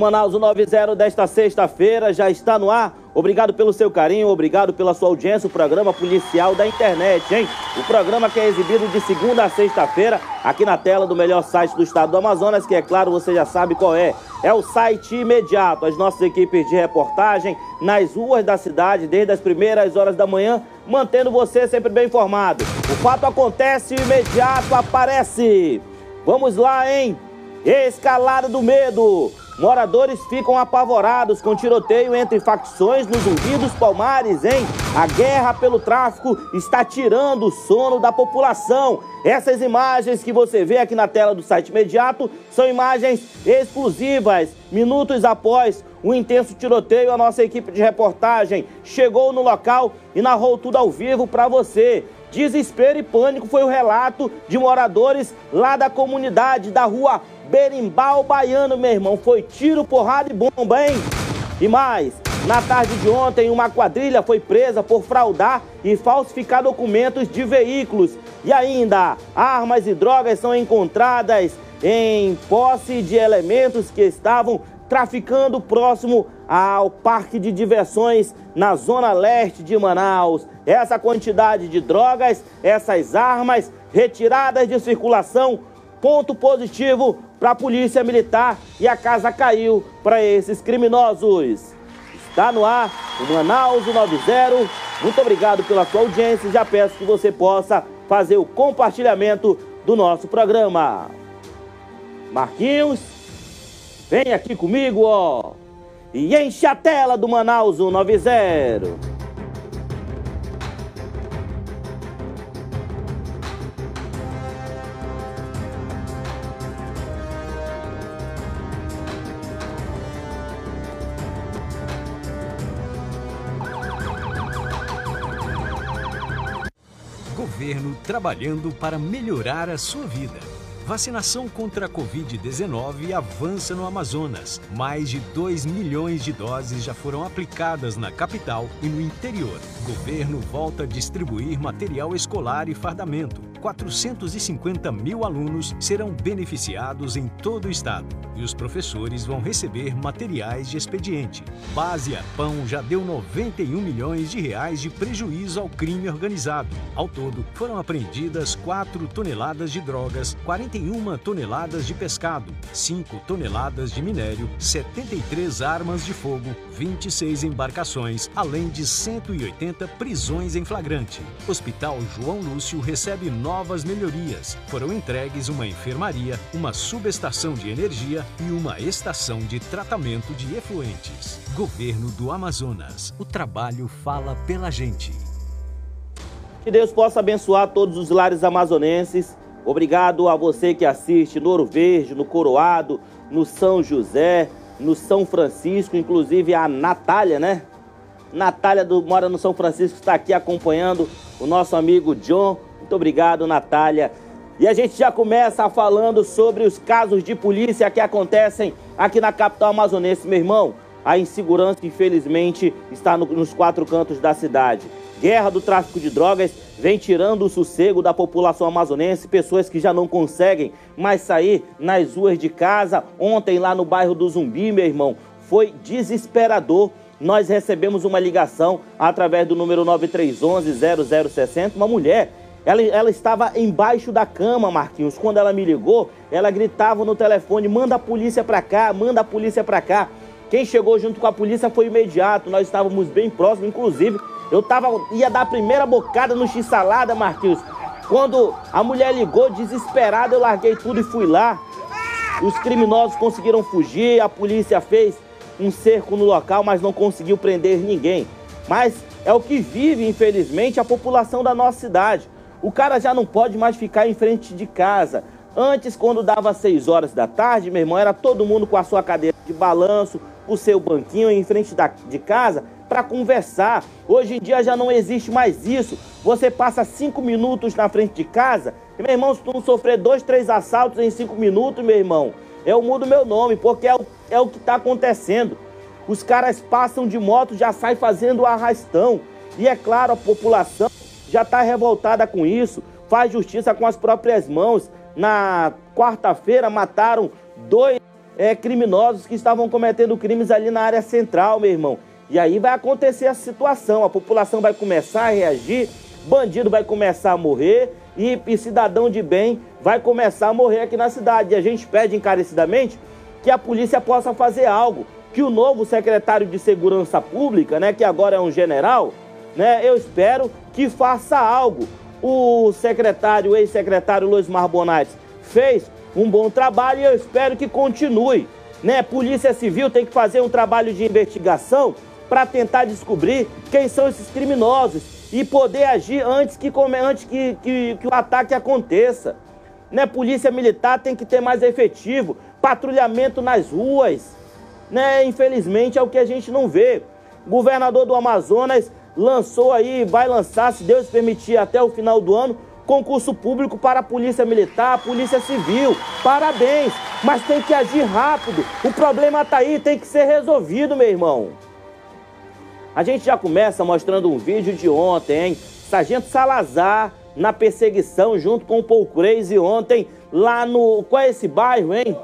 Manaus 90 desta sexta-feira já está no ar. Obrigado pelo seu carinho, obrigado pela sua audiência. O programa policial da internet, hein? O programa que é exibido de segunda a sexta-feira aqui na tela do melhor site do estado do Amazonas, que é claro, você já sabe qual é. É o site imediato. As nossas equipes de reportagem nas ruas da cidade, desde as primeiras horas da manhã, mantendo você sempre bem informado. O fato acontece, imediato aparece. Vamos lá, hein? Escalada do medo. Moradores ficam apavorados com tiroteio entre facções nos Zumbi dos Palmares, hein? A guerra pelo tráfico está tirando o sono da população. Essas imagens que você vê aqui na tela do site imediato são imagens exclusivas. Minutos após o intenso tiroteio, a nossa equipe de reportagem chegou no local e narrou tudo ao vivo para você. Desespero e pânico foi o relato de moradores lá da comunidade da rua Berimbau Baiano, meu irmão. Foi tiro, porrada e bomba, hein? E mais, na tarde de ontem, uma quadrilha foi presa por fraudar e falsificar documentos de veículos. E ainda, armas e drogas são encontradas em posse de elementos que estavam traficando próximo ao parque de diversões na zona leste de Manaus. Essa quantidade de drogas, essas armas retiradas de circulação, ponto positivo para a polícia militar e a casa caiu para esses criminosos. Está no ar o Manaus 90. Muito obrigado pela sua audiência. Já peço que você possa fazer o compartilhamento do nosso programa. Marquinhos, vem aqui comigo, ó. E enche a tela do Manaus 190. Trabalhando para melhorar a sua vida. Vacinação contra a Covid-19 avança no Amazonas. Mais de 2 milhões de doses já foram aplicadas na capital e no interior. Governo volta a distribuir material escolar e fardamento. 450 mil alunos serão beneficiados em todo o estado e os professores vão receber materiais de expediente. Base Pão já deu 91 milhões de reais de prejuízo ao crime organizado. Ao todo, foram apreendidas 4 toneladas de drogas, 41 toneladas de pescado, 5 toneladas de minério, 73 armas de fogo, 26 embarcações, além de 180 prisões em flagrante. Hospital João Lúcio recebe novas melhorias. Foram entregues uma enfermaria, uma subestação de energia e uma estação de tratamento de efluentes. Governo do Amazonas. O trabalho fala pela gente. Que Deus possa abençoar todos os lares amazonenses. Obrigado a você que assiste no Ouro Verde, no Coroado, no São José, no São Francisco, inclusive a Natália, né? Natália do, mora no São Francisco, está aqui acompanhando o nosso amigo John. Muito obrigado, Natália. E a gente já começa falando sobre os casos de polícia que acontecem aqui na capital amazonense, meu irmão. A insegurança, infelizmente, está no, nos quatro cantos da cidade. Guerra do tráfico de drogas vem tirando o sossego da população amazonense, pessoas que já não conseguem mais sair nas ruas de casa. Ontem, lá no bairro do Zumbi, meu irmão, foi desesperador. Nós recebemos uma ligação através do número 9311-0060, uma mulher ela, ela estava embaixo da cama, Marquinhos. Quando ela me ligou, ela gritava no telefone: manda a polícia pra cá, manda a polícia pra cá. Quem chegou junto com a polícia foi imediato. Nós estávamos bem próximos, inclusive. Eu tava, ia dar a primeira bocada no x-salada, Marquinhos. Quando a mulher ligou, desesperada, eu larguei tudo e fui lá. Os criminosos conseguiram fugir, a polícia fez um cerco no local, mas não conseguiu prender ninguém. Mas é o que vive, infelizmente, a população da nossa cidade. O cara já não pode mais ficar em frente de casa. Antes, quando dava 6 horas da tarde, meu irmão, era todo mundo com a sua cadeira de balanço, o seu banquinho em frente da, de casa para conversar. Hoje em dia já não existe mais isso. Você passa 5 minutos na frente de casa, e, meu irmão, se tu não sofrer dois, três assaltos em 5 minutos, meu irmão, eu mudo meu nome, porque é o, é o que está acontecendo. Os caras passam de moto, já saem fazendo arrastão. E é claro, a população já está revoltada com isso, faz justiça com as próprias mãos. Na quarta-feira mataram dois é, criminosos que estavam cometendo crimes ali na área central, meu irmão. E aí vai acontecer a situação, a população vai começar a reagir, bandido vai começar a morrer e, e cidadão de bem vai começar a morrer aqui na cidade. E a gente pede encarecidamente que a polícia possa fazer algo, que o novo secretário de Segurança Pública, né, que agora é um general, né, eu espero que faça algo. O secretário, ex-secretário Luiz Marbonati fez um bom trabalho e eu espero que continue. Né? Polícia Civil tem que fazer um trabalho de investigação para tentar descobrir quem são esses criminosos e poder agir antes que, antes que, que, que o ataque aconteça. Né? Polícia Militar tem que ter mais efetivo, patrulhamento nas ruas. Né? Infelizmente é o que a gente não vê. Governador do Amazonas lançou aí, vai lançar, se Deus permitir, até o final do ano, concurso público para a Polícia Militar, Polícia Civil. Parabéns, mas tem que agir rápido. O problema está aí, tem que ser resolvido, meu irmão. A gente já começa mostrando um vídeo de ontem, hein? Sargento Salazar na perseguição junto com o Paul Crazy ontem lá no... Qual é esse bairro, hein?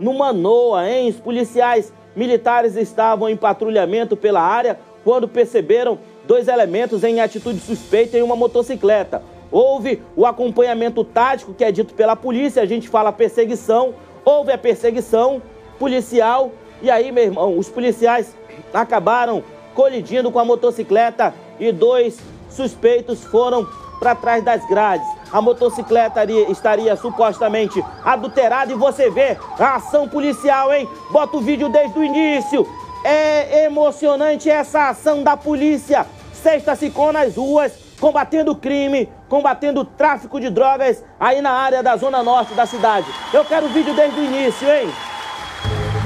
No Manoa, hein? Os policiais militares estavam em patrulhamento pela área quando perceberam dois elementos em atitude suspeita em uma motocicleta. Houve o acompanhamento tático, que é dito pela polícia, a gente fala perseguição. Houve a perseguição policial, e aí, meu irmão, os policiais acabaram colidindo com a motocicleta e dois suspeitos foram para trás das grades. A motocicleta estaria supostamente adulterada e você vê a ação policial, hein? Bota o vídeo desde o início. É emocionante essa ação da polícia. Sexta ficou nas ruas, combatendo o crime, combatendo o tráfico de drogas aí na área da zona norte da cidade. Eu quero o vídeo desde o início, hein?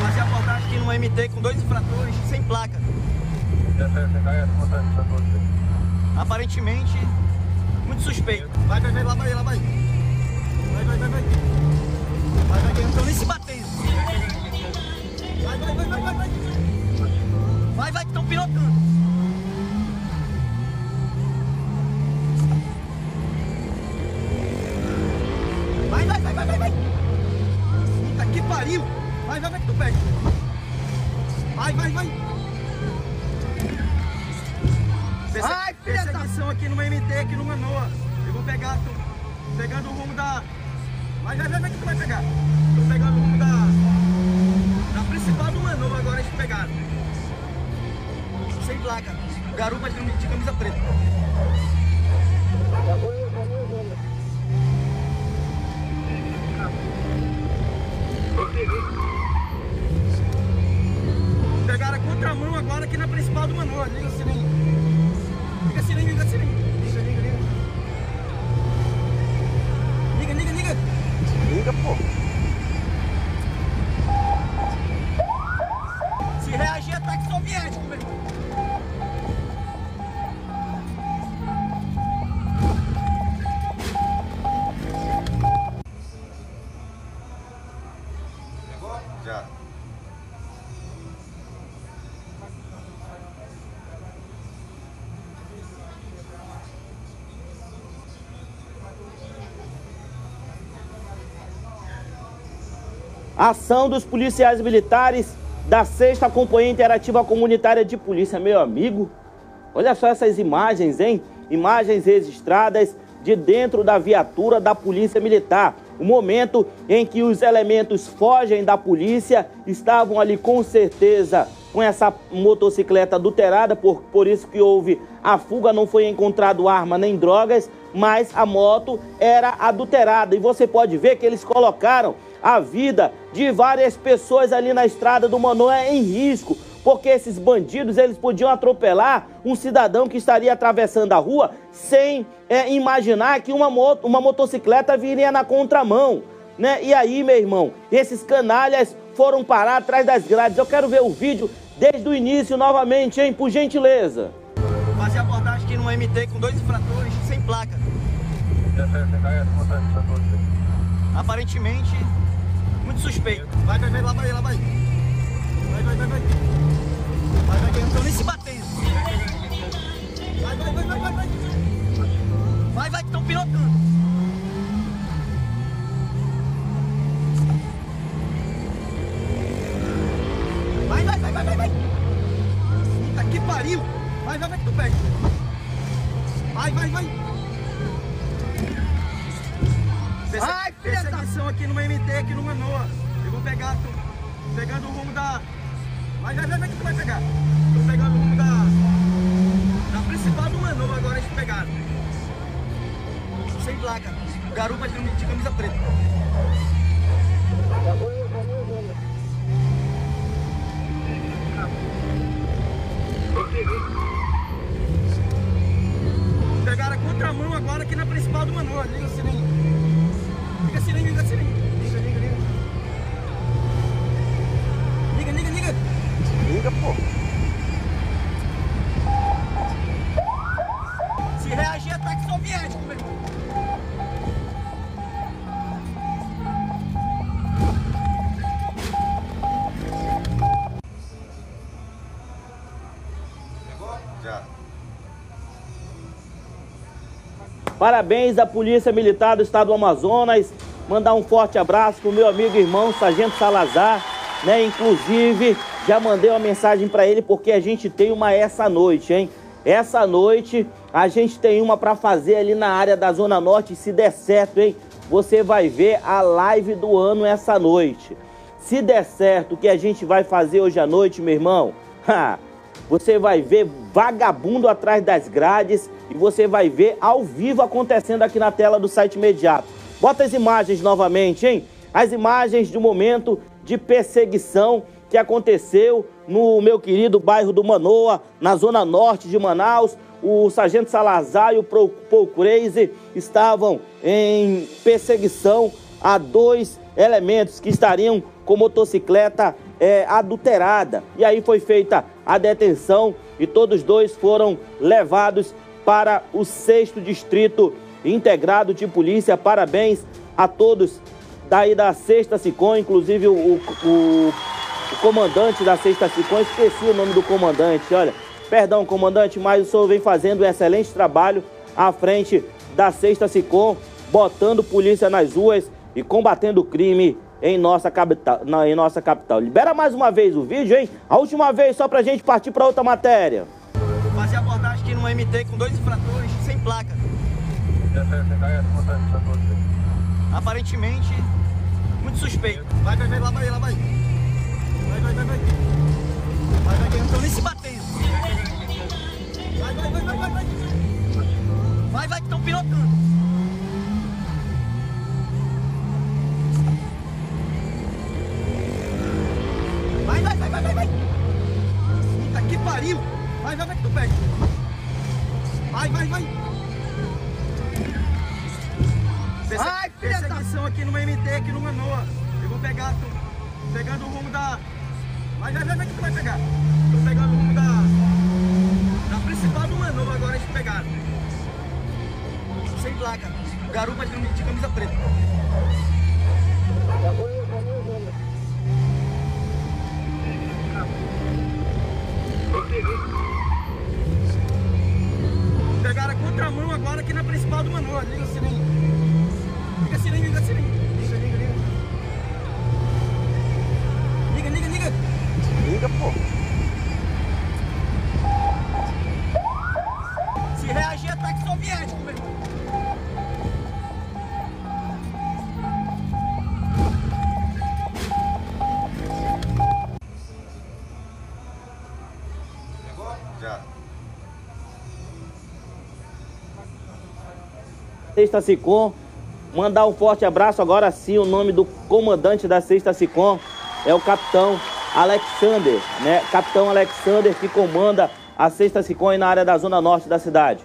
Fazer abordagem aqui numa MT com dois infratores sem placa. Aparentemente, muito suspeito. Vai, vai, vai, lá vai, lá vai. Vai, vai, vai, vai. Vai, vai, não estão nem se batendo. Vai, vai, vai, vai, vai. Vai, vai, que estão pilotando. Pariu! Vai, vai, vai que tu pega! Vai, vai, vai! Perse Ai, filha Perseguição da... aqui no MT, aqui no Manoa. Eu vou pegar, tô pegando o rumo da... Vai, vai, vai, vai que tu vai pegar! Tô pegando o rumo da... Da principal do Manoa agora, eles pegaram. Sem placa. Garupa de, de camisa preta. Pegaram a contramão agora aqui na principal do Manoa. Liga a sirene. Liga a sirene, liga a sirene. Liga, liga, liga. Liga, liga, liga. Liga, pô. Ação dos policiais militares da 6 Companhia Interativa Comunitária de Polícia, meu amigo. Olha só essas imagens, hein? Imagens registradas de dentro da viatura da Polícia Militar. O momento em que os elementos fogem da polícia estavam ali com certeza com essa motocicleta adulterada, por, por isso que houve a fuga, não foi encontrado arma nem drogas, mas a moto era adulterada. E você pode ver que eles colocaram a vida de várias pessoas ali na estrada do Manoel em risco, porque esses bandidos eles podiam atropelar um cidadão que estaria atravessando a rua sem é, imaginar que uma, moto, uma motocicleta viria na contramão. Né? E aí, meu irmão, esses canalhas foram parar atrás das grades. Eu quero ver o vídeo desde o início novamente, hein? Por gentileza. Fazer abordagem aqui no MT com dois infratores sem placa. Aparentemente, muito suspeito. Vai, vai, vai, lá vai, lá vai. Vai, vai, vai, vai. Vai, vai, vai. Estão nem se batendo. Vai, vai, vai, vai, vai. Vai, vai, vai que estão pilotando. Vai, vai, vai, vai, vai, vai. Puta que pariu. Vai, vai, vai que tu pega. Vai, vai, vai. Ai, filha da... Perseguição aqui no MT, aqui no Manoa. Eu vou pegar, tô pegando o rumo da... Vai, vai, vai que tu vai pegar. Tô pegando o rumo da... Da principal do Manoa agora, eles pegaram. Sem placa. Garupa de, de camisa preta. Pegaram a contramão agora aqui na principal do Manoa. Liga o sininho. Parabéns à Polícia Militar do Estado do Amazonas. Mandar um forte abraço pro meu amigo e irmão Sargento Salazar, né? Inclusive, já mandei uma mensagem para ele porque a gente tem uma essa noite, hein? Essa noite a gente tem uma para fazer ali na área da Zona Norte, se der certo, hein? Você vai ver a live do ano essa noite. Se der certo o que a gente vai fazer hoje à noite, meu irmão, você vai ver vagabundo atrás das grades e você vai ver ao vivo acontecendo aqui na tela do site imediato. Bota as imagens novamente, hein? As imagens do momento de perseguição que aconteceu no meu querido bairro do Manoa, na zona norte de Manaus. O sargento Salazar e o Paul Crazy estavam em perseguição a dois elementos que estariam com motocicleta é, adulterada. E aí foi feita a detenção e todos dois foram levados para o sexto distrito integrado de polícia. Parabéns a todos daí da sexta SICOM, inclusive o, o, o, comandante da sexta SICOM, esqueci o nome do comandante, olha. Perdão, comandante, mas o senhor vem fazendo um excelente trabalho à frente da sexta SICOM, botando polícia nas ruas e combatendo o crime em nossa capital. Não, em nossa capital. Libera mais uma vez o vídeo, hein? A última vez, só pra gente partir pra outra matéria. Fazer abordagem aqui no MT com dois infratores sem placa. Aparentemente, muito suspeito. Vai, vai, vai, lá vai, lá vai. Vai, vai, vai, vai. Vai, vai, vai, estão nem se batendo. Vai, vai, vai, vai, vai. Vai, vai, que estão pilotando. Vai, vai, vai, vai, vai, vai. Puta que pariu. Vai, vai, vai que tu pega. Vai, vai, vai. Perse Ai, filha da... Perseguição aqui no MT, aqui no Manoa. Eu vou pegar, tô pegando o rumo da... Vai, vai, vai, vai que tu vai pegar. Tô pegando o rumo da... Da principal do Manoa agora eles pegaram. Sem placa. Garupa de, de camisa preta. Pegaram a contramão agora aqui na principal do Manoa. Liga o sininho. Liga o sininho, liga o sininho. Sexta Sicom. Mandar um forte abraço agora sim, o nome do comandante da Sexta Sicom é o capitão Alexander, né? Capitão Alexander que comanda a Sexta Sicom na área da zona norte da cidade.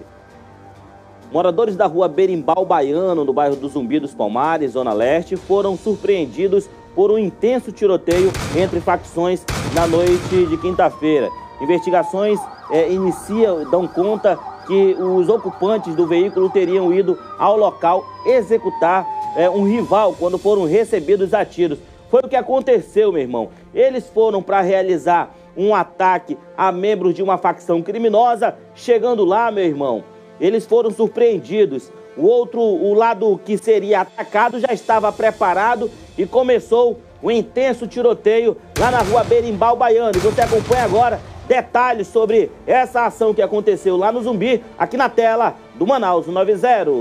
Moradores da rua Berimbau Baiano, no bairro do Zumbi dos Palmares, zona leste, foram surpreendidos por um intenso tiroteio entre facções na noite de quinta-feira. Investigações é, iniciam, dão conta que os ocupantes do veículo teriam ido ao local executar é, um rival quando foram recebidos a tiros. Foi o que aconteceu, meu irmão. Eles foram para realizar um ataque a membros de uma facção criminosa. Chegando lá, meu irmão, eles foram surpreendidos. O outro, o lado que seria atacado, já estava preparado e começou um intenso tiroteio lá na rua Berimbau Baiano. Você acompanha agora detalhes sobre essa ação que aconteceu lá no Zumbi, aqui na tela do Manaus 90.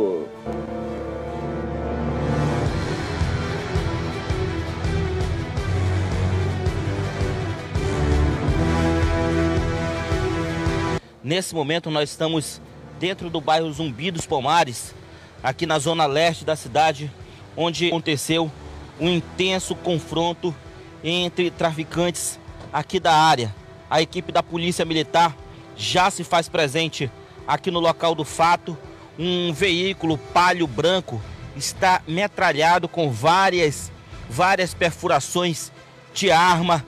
Nesse momento nós estamos dentro do bairro Zumbi dos Palmares, aqui na zona leste da cidade, onde aconteceu um intenso confronto entre traficantes aqui da área. A equipe da Polícia Militar já se faz presente aqui no local do fato. Um veículo palio branco está metralhado com várias, várias perfurações de arma.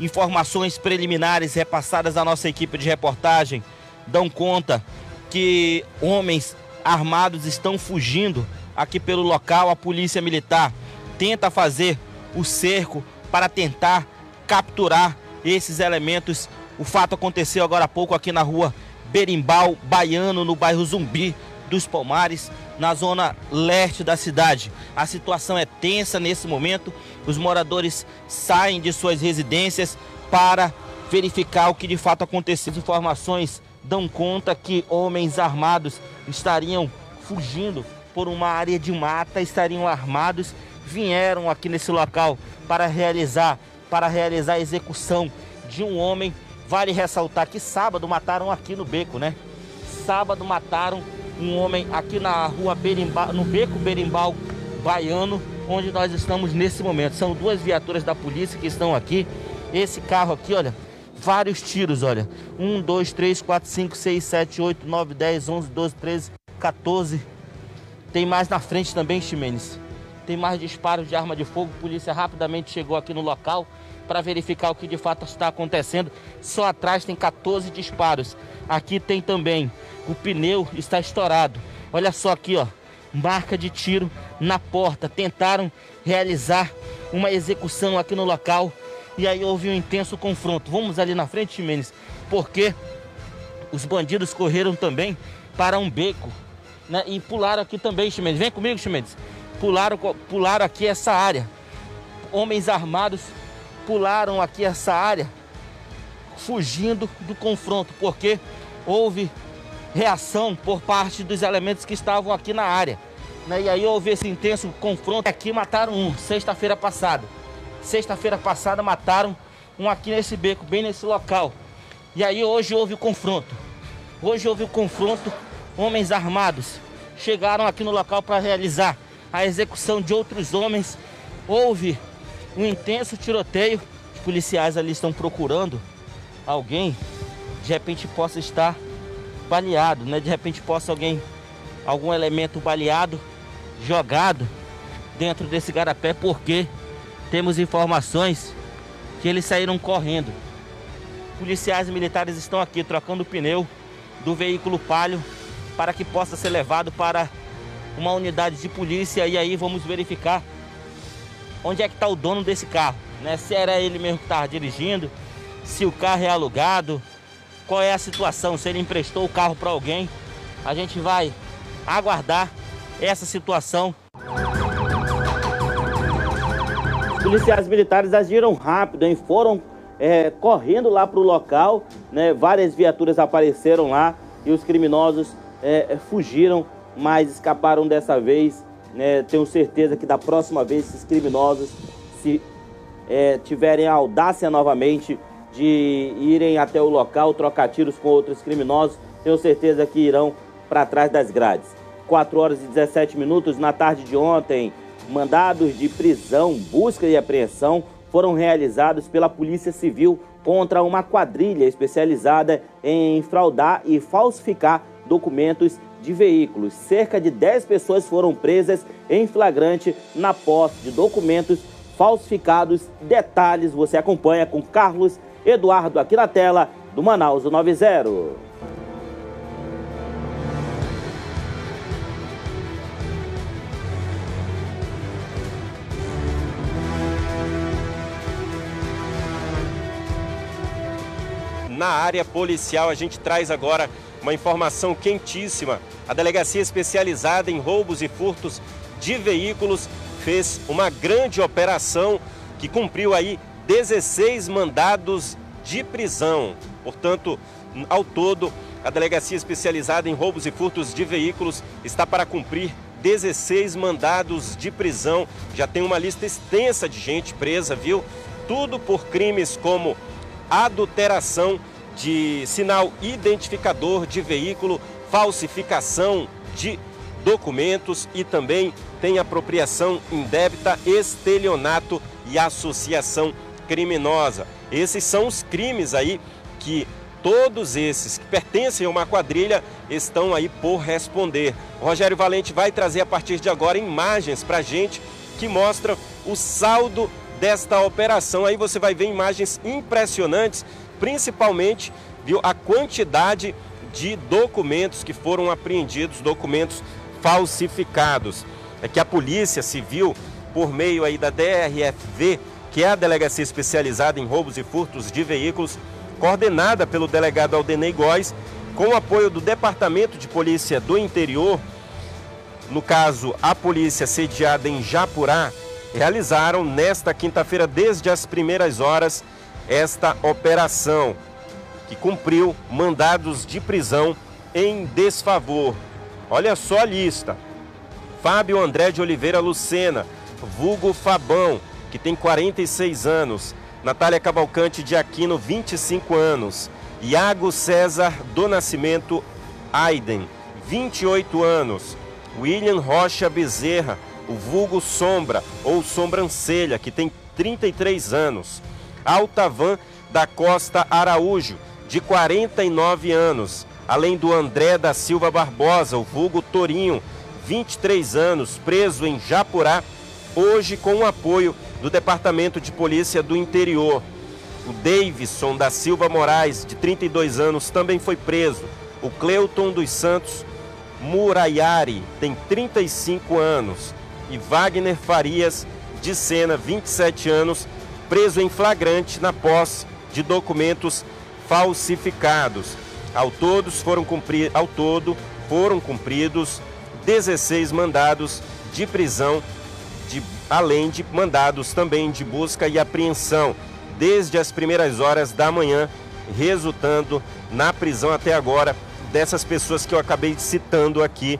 Informações preliminares repassadas à nossa equipe de reportagem dão conta que homens armados estão fugindo aqui pelo local. A Polícia Militar tenta fazer o cerco para tentar capturar esses elementos. O fato aconteceu agora há pouco aqui na rua Berimbau Baiano, no bairro Zumbi dos Palmares, na zona leste da cidade. A situação é tensa nesse momento. Os moradores saem de suas residências para verificar o que de fato aconteceu. As informações dão conta que homens armados estariam fugindo por uma área de mata, estariam armados, vieram aqui nesse local para realizar para realizar a execução de um homem. Vale ressaltar que sábado mataram aqui no beco, né? Sábado mataram um homem aqui na rua Berimbau, no beco Berimbau Baiano, onde nós estamos nesse momento. São duas viaturas da polícia que estão aqui. Esse carro aqui, olha, vários tiros, olha. 1, 2, 3, 4, 5, 6, 7, 8, 9, 10, 11, 12, 13, 14. Tem mais na frente também, Ximenes. Tem mais disparos de arma de fogo. A polícia rapidamente chegou aqui no local para verificar o que de fato está acontecendo. Só atrás tem 14 disparos. Aqui tem também o pneu está estourado. Olha só aqui, ó, marca de tiro na porta. Tentaram realizar uma execução aqui no local e aí houve um intenso confronto. Vamos ali na frente, Jimenez, porque os bandidos correram também para um beco, né? E pularam aqui também, Jimenez. Vem comigo, Jimenez. Pularam, pularam aqui essa área. Homens armados pularam aqui essa área, fugindo do confronto, porque houve reação por parte dos elementos que estavam aqui na área. Né? E aí houve esse intenso confronto. Aqui mataram um, sexta-feira passada. Sexta-feira passada mataram um aqui nesse beco, bem nesse local. E aí hoje houve o confronto. Hoje houve o confronto, homens armados chegaram aqui no local para realizar a execução de outros homens. Houve um intenso tiroteio. Os policiais ali estão procurando alguém, de repente possa estar baleado, né? De repente possa alguém, algum elemento baleado, jogado dentro desse garapé, porque temos informações que eles saíram correndo. Policiais militares estão aqui trocando o pneu do veículo palio para que possa ser levado para uma unidade de polícia e aí vamos verificar onde é que está o dono desse carro, né? Se era ele mesmo que estava dirigindo, se o carro é alugado, qual é a situação, se ele emprestou o carro para alguém. A gente vai aguardar essa situação. Policiais militares agiram rápido, hein? foram é, correndo lá para o local, né? várias viaturas apareceram lá e os criminosos é, fugiram, mas escaparam dessa vez né, tenho certeza que da próxima vez esses criminosos, se é, tiverem a audácia novamente de irem até o local, trocar tiros com outros criminosos, tenho certeza que irão para trás das grades. 4 horas e 17 minutos na tarde de ontem, mandados de prisão, busca e apreensão foram realizados pela Polícia Civil contra uma quadrilha especializada em fraudar e falsificar documentos de veículos. Cerca de 10 pessoas foram presas em flagrante na posse de documentos falsificados. Detalhes você acompanha com Carlos Eduardo aqui na tela do Manaus 90. Na área policial, a gente traz agora uma informação quentíssima. A delegacia especializada em roubos e furtos de veículos fez uma grande operação que cumpriu aí 16 mandados de prisão. Portanto, ao todo, a delegacia especializada em roubos e furtos de veículos está para cumprir 16 mandados de prisão. Já tem uma lista extensa de gente presa, viu? Tudo por crimes como adulteração de sinal identificador de veículo, falsificação de documentos e também tem apropriação indébita, estelionato e associação criminosa. Esses são os crimes aí que todos esses que pertencem a uma quadrilha estão aí por responder. O Rogério Valente vai trazer a partir de agora imagens para gente que mostram o saldo desta operação. Aí você vai ver imagens impressionantes, principalmente viu, a quantidade de documentos que foram apreendidos, documentos falsificados. É que a Polícia Civil, por meio aí da DRFV, que é a Delegacia Especializada em Roubos e Furtos de Veículos, coordenada pelo delegado Aldenei Góes, com o apoio do Departamento de Polícia do Interior, no caso a polícia sediada em Japurá, realizaram nesta quinta-feira, desde as primeiras horas, esta operação, que cumpriu mandados de prisão em desfavor. Olha só a lista. Fábio André de Oliveira Lucena, vulgo Fabão, que tem 46 anos. Natália Cavalcante de Aquino, 25 anos. Iago César do Nascimento Aiden, 28 anos. William Rocha Bezerra, o vulgo Sombra ou Sobrancelha, que tem 33 anos. Altavan da Costa Araújo, de 49 anos. Além do André da Silva Barbosa, o vulgo Torinho, 23 anos, preso em Japurá, hoje com o apoio do Departamento de Polícia do Interior. O Davidson da Silva Moraes, de 32 anos, também foi preso. O Cleuton dos Santos Muraiari tem 35 anos. E Wagner Farias de Sena, 27 anos, preso em flagrante na posse de documentos falsificados. Ao, todos foram cumprir, ao todo foram cumpridos 16 mandados de prisão, de, além de mandados também de busca e apreensão, desde as primeiras horas da manhã, resultando na prisão até agora dessas pessoas que eu acabei citando aqui.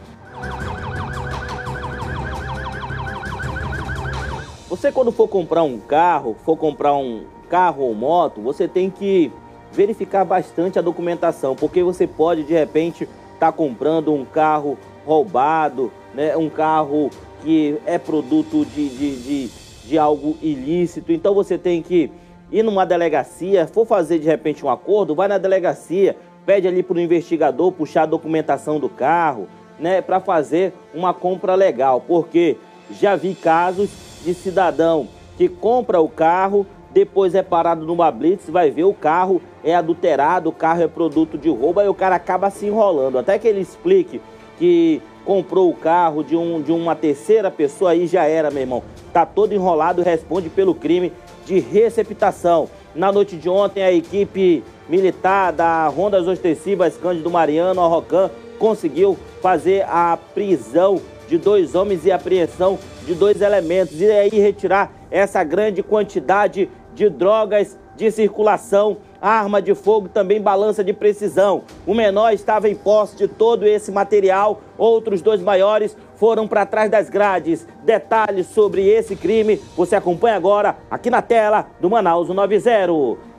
Você quando for comprar um carro, for comprar um carro ou moto, você tem que verificar bastante a documentação, porque você pode de repente estar tá comprando um carro roubado, né, um carro que é produto de, de, de, de algo ilícito. Então você tem que ir numa delegacia, for fazer de repente um acordo, vai na delegacia, pede ali para o investigador puxar a documentação do carro, né, para fazer uma compra legal, porque já vi casos de cidadão que compra o carro, depois é parado numa blitz, vai ver o carro é adulterado, o carro é produto de roubo, aí o cara acaba se enrolando, até que ele explique que comprou o carro de, um, de uma terceira pessoa, aí já era, meu irmão. Tá todo enrolado responde pelo crime de receptação. Na noite de ontem, a equipe militar da Rondas Ostensivas Cândido Mariano, Arrocan, conseguiu fazer a prisão de dois homens e apreensão de dois elementos e aí retirar essa grande quantidade de drogas de circulação, arma de fogo, também balança de precisão. O menor estava em posse de todo esse material, outros dois maiores foram para trás das grades. Detalhes sobre esse crime você acompanha agora aqui na tela do Manaus 90.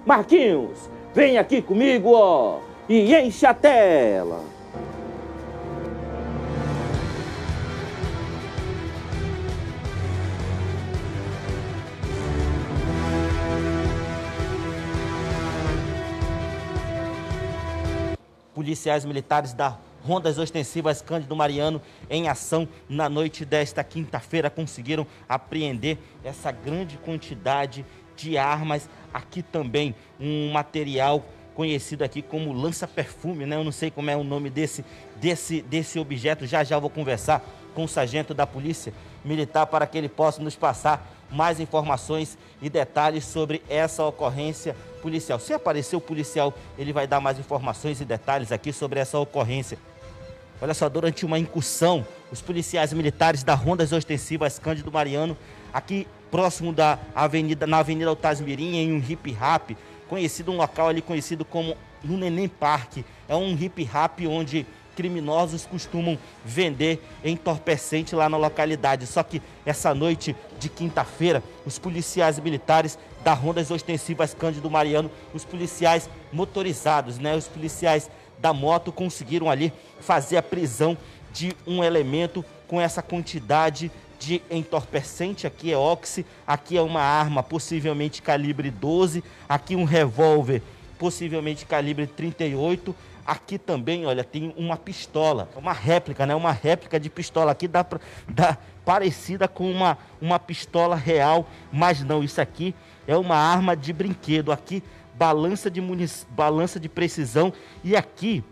Marquinhos, Vem aqui comigo, ó, e enche a tela. Policiais militares da Rondas Ostensivas Cândido Mariano em ação na noite desta quinta-feira conseguiram apreender essa grande quantidade de armas aqui também um material conhecido aqui como lança-perfume, né? Eu não sei como é o nome desse, desse, desse objeto. Já já vou conversar com o sargento da Polícia Militar para que ele possa nos passar mais informações e detalhes sobre essa ocorrência policial. Se aparecer o policial, ele vai dar mais informações e detalhes aqui sobre essa ocorrência. Olha só, durante uma incursão, os policiais militares da Rondas Ostensivas Cândido Mariano, aqui próximo da avenida, na Avenida Altasmirim, em um hip rap, conhecido um local ali conhecido como no Neném Park. É um hip hop onde criminosos costumam vender entorpecente lá na localidade. Só que essa noite de quinta-feira, os policiais militares da Rondas Ostensivas Cândido Mariano, os policiais motorizados, né, os policiais da moto conseguiram ali fazer a prisão de um elemento com essa quantidade de entorpecente, aqui é óxido, aqui é uma arma possivelmente calibre 12, aqui um revólver possivelmente calibre 38, Aqui também, olha, tem uma pistola, uma réplica, né? Uma réplica de pistola aqui dá, pra, dá parecida com uma, uma pistola real, mas não, isso aqui é uma arma de brinquedo. Aqui, balança de munic... balança de precisão e aqui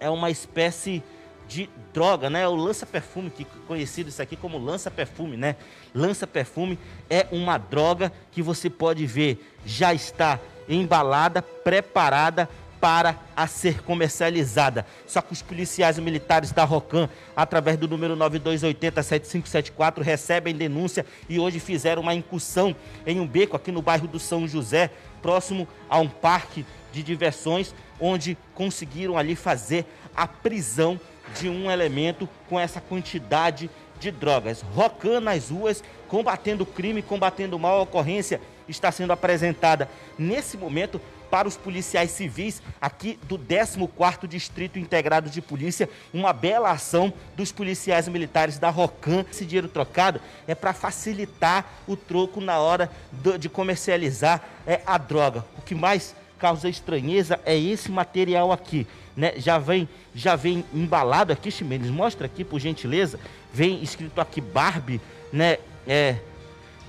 é uma espécie de droga, né? O lança-perfume, que conhecido isso aqui como lança-perfume, né? Lança-perfume é uma droga que você pode ver já está embalada, preparada para a ser comercializada. Só que os policiais militares da Rocan, através do número 9280-7574, recebem denúncia e hoje fizeram uma incursão em um beco aqui no bairro do São José, próximo a um parque de diversões, onde conseguiram ali fazer a prisão de um elemento com essa quantidade de drogas. Rocan nas ruas, combatendo o crime, combatendo mal, a ocorrência está sendo apresentada nesse momento para os policiais civis aqui do 14º Distrito Integrado de Polícia, uma bela ação dos policiais militares da Rocan. Esse dinheiro trocado é para facilitar o troco na hora de comercializar é, a droga. O que mais causa estranheza é esse material aqui, né? Já vem, já vem embalado aqui, Ximenes, mostra aqui por gentileza. Vem escrito aqui Barbie, né? É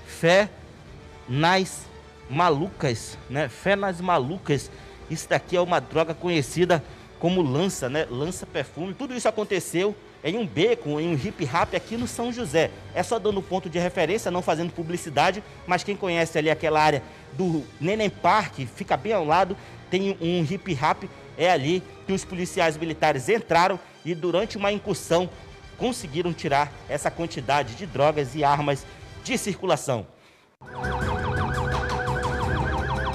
fé nas malucas, né? Fé nas malucas. Isso daqui é uma droga conhecida como lança, né? Lança perfume. Tudo isso aconteceu em um beco, em um hip hop aqui no São José. É só dando ponto de referência, não fazendo publicidade, mas quem conhece ali aquela área do Neném Park, fica bem ao lado, tem um hip hop, é ali que os policiais militares entraram e durante uma incursão conseguiram tirar essa quantidade de drogas e armas de circulação.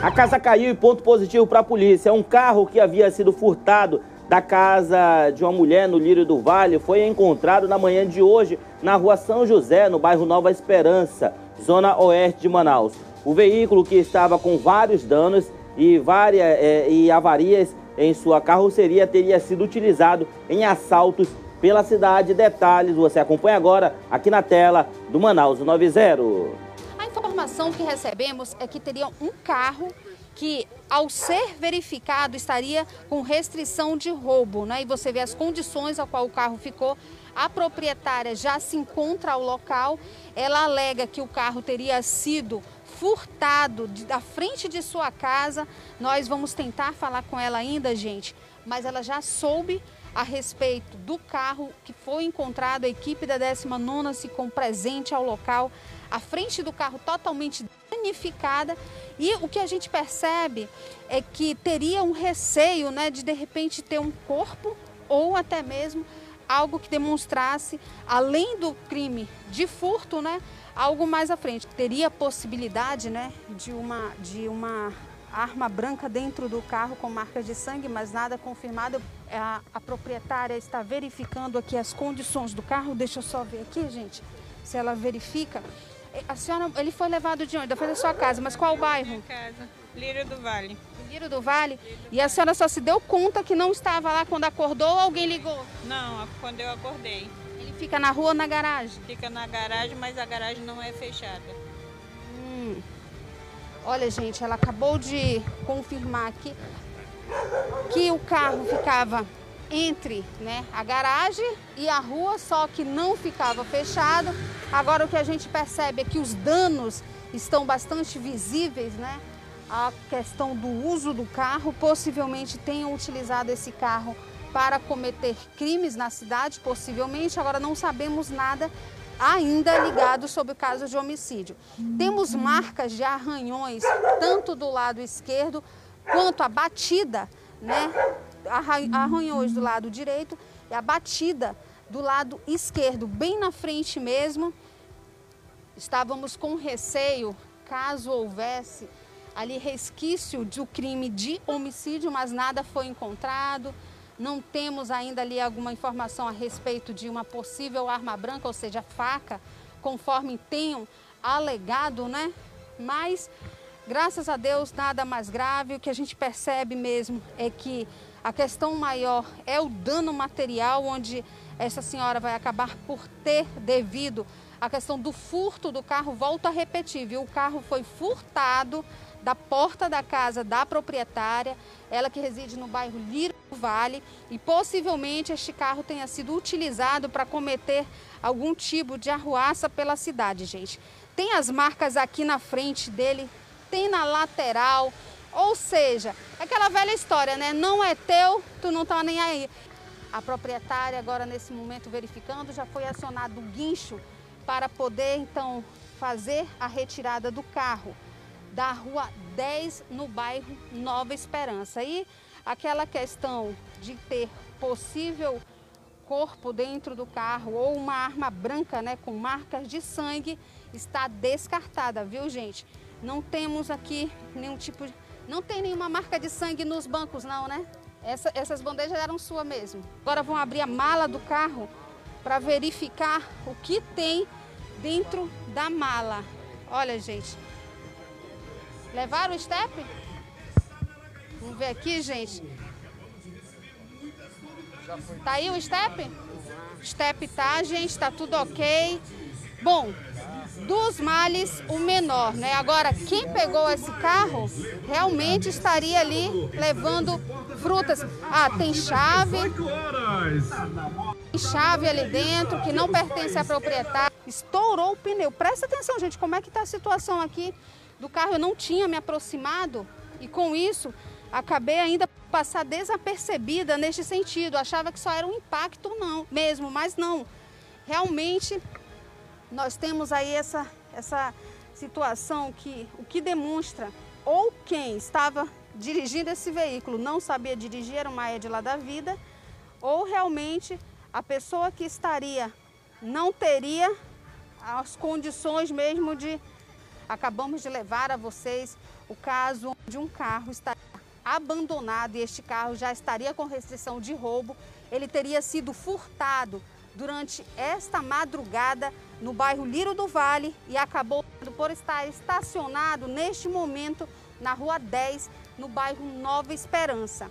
A casa caiu e ponto positivo para a polícia. Um carro que havia sido furtado da casa de uma mulher no Lírio do Vale foi encontrado na manhã de hoje na rua São José, no bairro Nova Esperança, zona oeste de Manaus. O veículo que estava com vários danos e, várias, é, e avarias em sua carroceria teria sido utilizado em assaltos pela cidade. Detalhes você acompanha agora aqui na tela do Manaus 90 informação que recebemos é que teria um carro que, ao ser verificado, estaria com restrição de roubo, né? E você vê as condições a qual o carro ficou. A proprietária já se encontra ao local. Ela alega que o carro teria sido furtado da frente de sua casa. Nós vamos tentar falar com ela ainda, gente, mas ela já soube a respeito do carro que foi encontrado. A equipe da 19 se com presente ao local a frente do carro totalmente danificada e o que a gente percebe é que teria um receio né, de de repente ter um corpo ou até mesmo algo que demonstrasse, além do crime de furto, né, algo mais à frente. Teria possibilidade né, de, uma, de uma arma branca dentro do carro com marcas de sangue, mas nada confirmado. A, a proprietária está verificando aqui as condições do carro. Deixa eu só ver aqui, gente, se ela verifica. A senhora, ele foi levado de onde? Da frente da sua casa, mas qual bairro? Minha casa, Lírio do Vale. Lírio do Vale? E a senhora só se deu conta que não estava lá quando acordou ou alguém ligou? Não, quando eu acordei. Ele fica na rua ou na garagem? Fica na garagem, mas a garagem não é fechada. Hum. Olha, gente, ela acabou de confirmar aqui que o carro ficava entre né, a garagem e a rua, só que não ficava fechado. Agora o que a gente percebe é que os danos estão bastante visíveis, né? A questão do uso do carro, possivelmente tenham utilizado esse carro para cometer crimes na cidade, possivelmente. Agora não sabemos nada ainda ligado sobre o caso de homicídio. Temos marcas de arranhões, tanto do lado esquerdo quanto a batida, né? Arranhões do lado direito e a batida do lado esquerdo, bem na frente mesmo. Estávamos com receio, caso houvesse ali resquício do crime de homicídio, mas nada foi encontrado. Não temos ainda ali alguma informação a respeito de uma possível arma branca, ou seja, faca, conforme tenham alegado, né? Mas graças a Deus nada mais grave. O que a gente percebe mesmo é que a questão maior é o dano material, onde essa senhora vai acabar por ter devido à questão do furto do carro. Volto a repetir, viu? O carro foi furtado da porta da casa da proprietária, ela que reside no bairro Liro Vale, e possivelmente este carro tenha sido utilizado para cometer algum tipo de arruaça pela cidade, gente. Tem as marcas aqui na frente dele, tem na lateral, ou seja, aquela velha história, né? Não é teu, tu não tá nem aí. A proprietária agora nesse momento verificando já foi acionado o guincho para poder então fazer a retirada do carro da rua 10 no bairro Nova Esperança. E aquela questão de ter possível corpo dentro do carro ou uma arma branca, né, com marcas de sangue, está descartada, viu, gente? Não temos aqui nenhum tipo de... Não tem nenhuma marca de sangue nos bancos, não, né? Essa, essas bandejas eram sua mesmo. Agora vão abrir a mala do carro para verificar o que tem dentro da mala. Olha, gente, Levaram o step? Vamos ver aqui, gente. Tá aí o step? Step tá, gente, tá tudo ok. Bom, dos males, o menor, né? Agora, quem pegou esse carro realmente estaria ali levando frutas. Ah, tem chave. Tem chave ali dentro que não pertence à proprietária. Estourou o pneu. Presta atenção, gente, como é que tá a situação aqui do carro, eu não tinha me aproximado e com isso acabei ainda passar desapercebida neste sentido. Achava que só era um impacto não, mesmo, mas não. Realmente nós temos aí essa essa situação que o que demonstra ou quem estava dirigindo esse veículo não sabia dirigir, era uma lá da vida, ou realmente a pessoa que estaria não teria as condições mesmo de Acabamos de levar a vocês o caso de um carro está abandonado e este carro já estaria com restrição de roubo. Ele teria sido furtado durante esta madrugada no bairro Liro do Vale e acabou por estar estacionado neste momento na rua 10, no bairro Nova Esperança.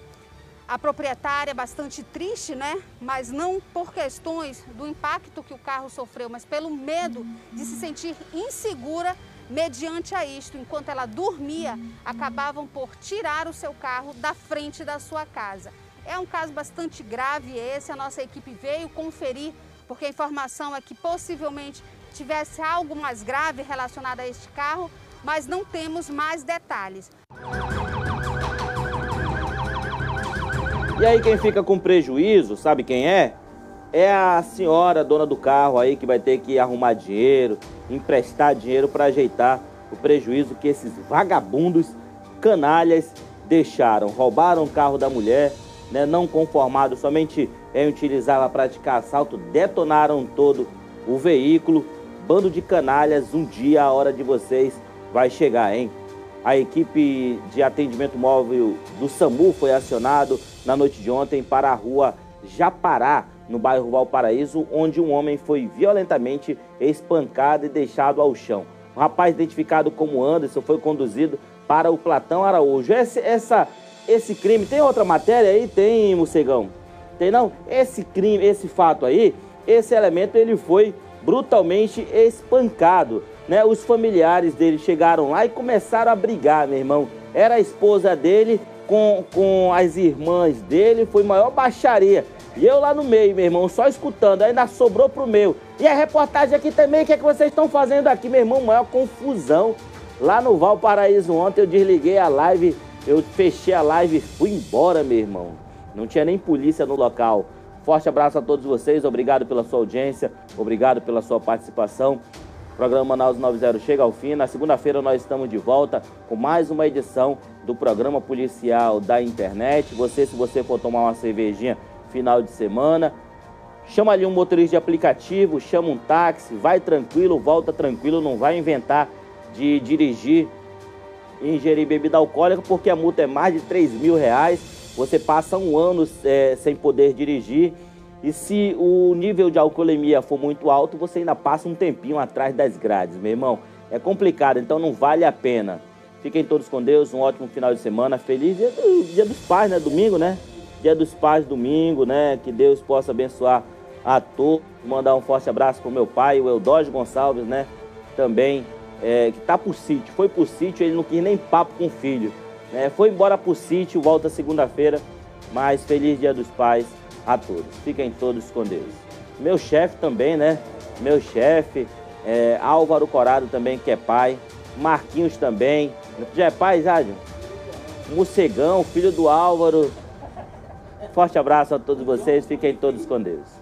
A proprietária é bastante triste, né? Mas não por questões do impacto que o carro sofreu, mas pelo medo de se sentir insegura Mediante a isto, enquanto ela dormia, acabavam por tirar o seu carro da frente da sua casa. É um caso bastante grave esse, a nossa equipe veio conferir, porque a informação é que possivelmente tivesse algo mais grave relacionado a este carro, mas não temos mais detalhes. E aí quem fica com prejuízo, sabe quem é? É a senhora dona do carro aí que vai ter que arrumar dinheiro, emprestar dinheiro para ajeitar o prejuízo que esses vagabundos canalhas deixaram. Roubaram o carro da mulher, né, não conformado somente em utilizar para praticar assalto, detonaram todo o veículo. Bando de canalhas, um dia a hora de vocês vai chegar, hein? A equipe de atendimento móvel do SAMU foi acionado na noite de ontem para a rua Japará, no bairro Valparaíso, onde um homem foi violentamente espancado e deixado ao chão. O rapaz, identificado como Anderson, foi conduzido para o Platão Araújo. Esse, essa, esse crime, tem outra matéria aí? Tem, Mocegão? Tem não? Esse crime, esse fato aí, esse elemento, ele foi brutalmente espancado. Né? Os familiares dele chegaram lá e começaram a brigar, meu irmão. Era a esposa dele com, com as irmãs dele, foi maior baixaria. E eu lá no meio, meu irmão, só escutando, ainda sobrou pro meu. E a reportagem aqui também, o que é que vocês estão fazendo aqui, meu irmão? Maior confusão. Lá no Valparaíso ontem eu desliguei a live, eu fechei a live e fui embora, meu irmão. Não tinha nem polícia no local. Forte abraço a todos vocês, obrigado pela sua audiência, obrigado pela sua participação. O programa Manaus 90 chega ao fim. Na segunda-feira nós estamos de volta com mais uma edição do programa policial da internet. Você, se você for tomar uma cervejinha, final de semana. Chama ali um motorista de aplicativo, chama um táxi, vai tranquilo, volta tranquilo, não vai inventar de dirigir ingerir bebida alcoólica, porque a multa é mais de 3 mil reais. Você passa um ano é, sem poder dirigir. E se o nível de alcoolemia for muito alto, você ainda passa um tempinho atrás das grades, meu irmão. É complicado, então não vale a pena. Fiquem todos com Deus, um ótimo final de semana. Feliz dia, do, dia dos pais, né? Domingo, né? Dia dos pais, domingo, né? Que Deus possa abençoar a todos. Mandar um forte abraço pro meu pai, o Eudógio Gonçalves, né? Também, é, que tá pro sítio. Foi pro sítio, ele não quis nem papo com o filho. Né? Foi embora pro sítio, volta segunda-feira. Mas feliz dia dos pais a todos. Fiquem todos com Deus. Meu chefe também, né? Meu chefe, é, Álvaro Corado também, que é pai. Marquinhos também. Já é pai, Jádio? Mocegão, filho do Álvaro. Forte abraço a todos vocês. Fiquem todos com Deus.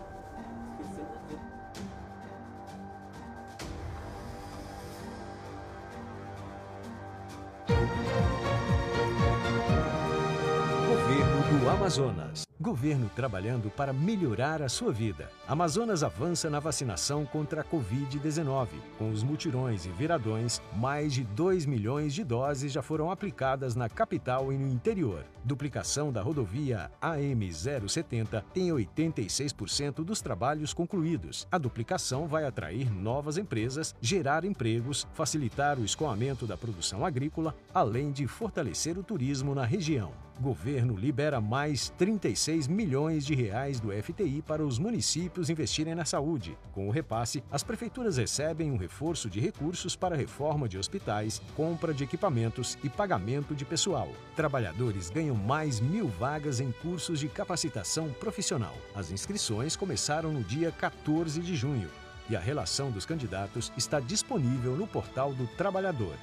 Amazonas. Governo trabalhando para melhorar a sua vida. Amazonas avança na vacinação contra a Covid-19. Com os mutirões e viradões, mais de 2 milhões de doses já foram aplicadas na capital e no interior. Duplicação da rodovia AM070 tem 86% dos trabalhos concluídos. A duplicação vai atrair novas empresas, gerar empregos, facilitar o escoamento da produção agrícola, além de fortalecer o turismo na região. Governo libera mais 36 milhões de reais do FTI para os municípios investirem na saúde. Com o repasse, as prefeituras recebem um reforço de recursos para reforma de hospitais, compra de equipamentos e pagamento de pessoal. Trabalhadores ganham mais mil vagas em cursos de capacitação profissional. As inscrições começaram no dia 14 de junho e a relação dos candidatos está disponível no portal do Trabalhador.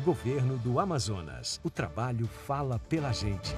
Governo do Amazonas. O trabalho fala pela gente.